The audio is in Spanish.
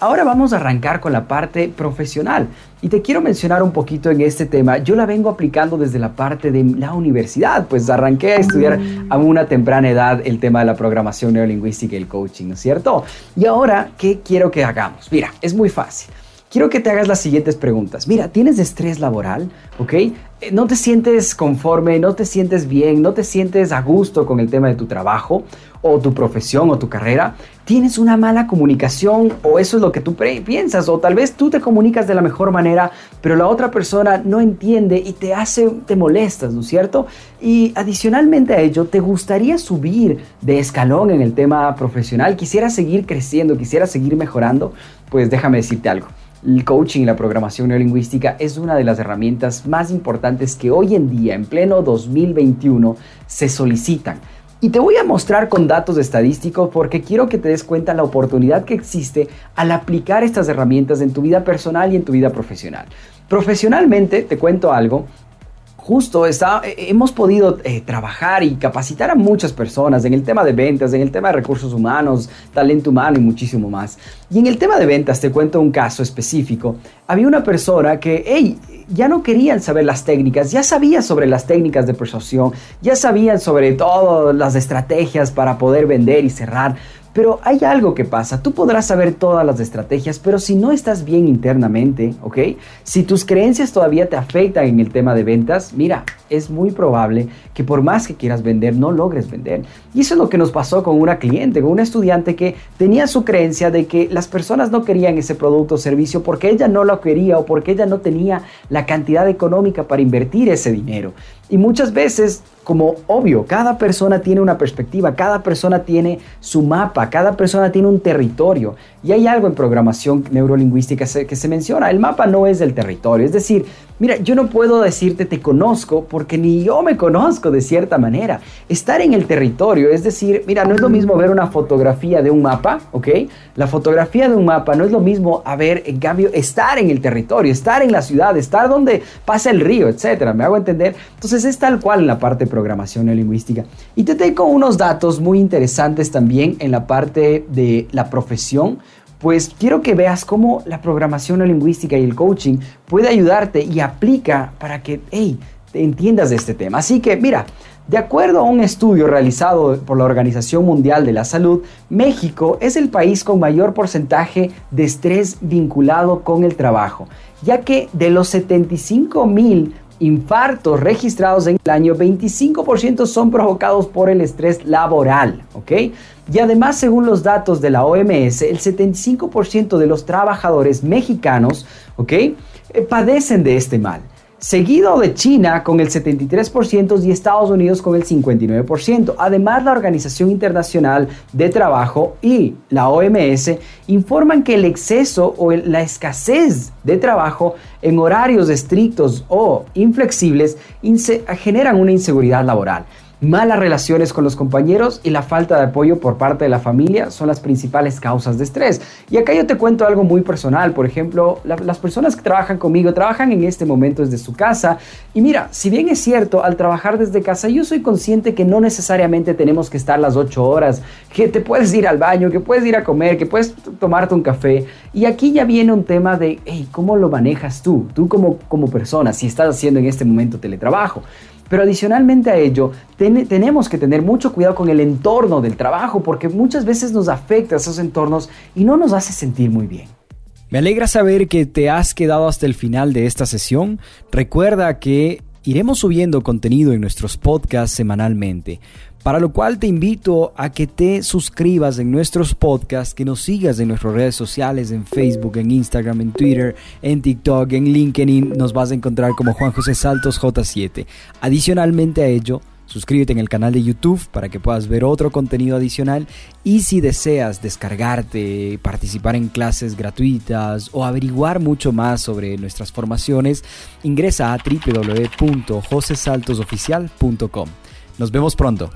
Ahora vamos a arrancar con la parte profesional y te quiero mencionar un poquito en este tema. Yo la vengo aplicando desde la parte de la universidad, pues arranqué a estudiar a una temprana edad el tema de la programación neurolingüística y el coaching, ¿no es cierto? Y ahora, ¿qué quiero que hagamos? Mira, es muy fácil. Quiero que te hagas las siguientes preguntas. Mira, ¿tienes estrés laboral? ¿Ok? Eh, ¿No te sientes conforme? ¿No te sientes bien? ¿No te sientes a gusto con el tema de tu trabajo? ¿O tu profesión o tu carrera? ¿Tienes una mala comunicación? ¿O eso es lo que tú piensas? ¿O tal vez tú te comunicas de la mejor manera, pero la otra persona no entiende y te hace, te molestas, ¿no es cierto? Y adicionalmente a ello, ¿te gustaría subir de escalón en el tema profesional? ¿Quisiera seguir creciendo? ¿Quisiera seguir mejorando? Pues déjame decirte algo el coaching y la programación neurolingüística es una de las herramientas más importantes que hoy en día, en pleno 2021, se solicitan. Y te voy a mostrar con datos estadísticos porque quiero que te des cuenta la oportunidad que existe al aplicar estas herramientas en tu vida personal y en tu vida profesional. Profesionalmente, te cuento algo, justo está, eh, hemos podido eh, trabajar y capacitar a muchas personas en el tema de ventas, en el tema de recursos humanos, talento humano y muchísimo más. Y en el tema de ventas te cuento un caso específico. Había una persona que, hey, ya no querían saber las técnicas, ya sabía sobre las técnicas de persuasión, ya sabían sobre todas las estrategias para poder vender y cerrar, pero hay algo que pasa, tú podrás saber todas las estrategias, pero si no estás bien internamente, ¿ok? Si tus creencias todavía te afectan en el tema de ventas, mira, es muy probable que por más que quieras vender, no logres vender. Y eso es lo que nos pasó con una cliente, con una estudiante que tenía su creencia de que las personas no querían ese producto o servicio porque ella no lo quería o porque ella no tenía la cantidad económica para invertir ese dinero. Y muchas veces, como obvio, cada persona tiene una perspectiva, cada persona tiene su mapa, cada persona tiene un territorio. Y hay algo en programación neurolingüística que se menciona, el mapa no es del territorio, es decir, Mira, yo no puedo decirte te conozco porque ni yo me conozco de cierta manera. Estar en el territorio, es decir, mira, no es lo mismo ver una fotografía de un mapa, ¿ok? La fotografía de un mapa no es lo mismo a ver, en cambio, estar en el territorio, estar en la ciudad, estar donde pasa el río, etcétera. ¿Me hago entender? Entonces es tal cual en la parte de programación neolingüística. Y te tengo unos datos muy interesantes también en la parte de la profesión pues quiero que veas cómo la programación lingüística y el coaching puede ayudarte y aplica para que, hey, te entiendas de este tema. Así que, mira, de acuerdo a un estudio realizado por la Organización Mundial de la Salud, México es el país con mayor porcentaje de estrés vinculado con el trabajo, ya que de los 75 mil infartos registrados en el año, 25% son provocados por el estrés laboral, ¿ok? Y además, según los datos de la OMS, el 75% de los trabajadores mexicanos, ¿ok? Eh, padecen de este mal seguido de China con el 73% y Estados Unidos con el 59%. Además, la Organización Internacional de Trabajo y la OMS informan que el exceso o la escasez de trabajo en horarios estrictos o inflexibles generan una inseguridad laboral. Malas relaciones con los compañeros y la falta de apoyo por parte de la familia son las principales causas de estrés. Y acá yo te cuento algo muy personal. Por ejemplo, las personas que trabajan conmigo trabajan en este momento desde su casa. Y mira, si bien es cierto, al trabajar desde casa yo soy consciente que no necesariamente tenemos que estar las 8 horas, que te puedes ir al baño, que puedes ir a comer, que puedes tomarte un café. Y aquí ya viene un tema de, hey, ¿cómo lo manejas tú? Tú como, como persona, si estás haciendo en este momento teletrabajo. Pero adicionalmente a ello, tenemos que tener mucho cuidado con el entorno del trabajo porque muchas veces nos afecta esos entornos y no nos hace sentir muy bien. Me alegra saber que te has quedado hasta el final de esta sesión. Recuerda que iremos subiendo contenido en nuestros podcasts semanalmente. Para lo cual te invito a que te suscribas en nuestros podcasts, que nos sigas en nuestras redes sociales, en Facebook, en Instagram, en Twitter, en TikTok, en LinkedIn. Nos vas a encontrar como Juan José Saltos J7. Adicionalmente a ello, suscríbete en el canal de YouTube para que puedas ver otro contenido adicional y si deseas descargarte, participar en clases gratuitas o averiguar mucho más sobre nuestras formaciones, ingresa a www.josesaltosoficial.com. Nos vemos pronto.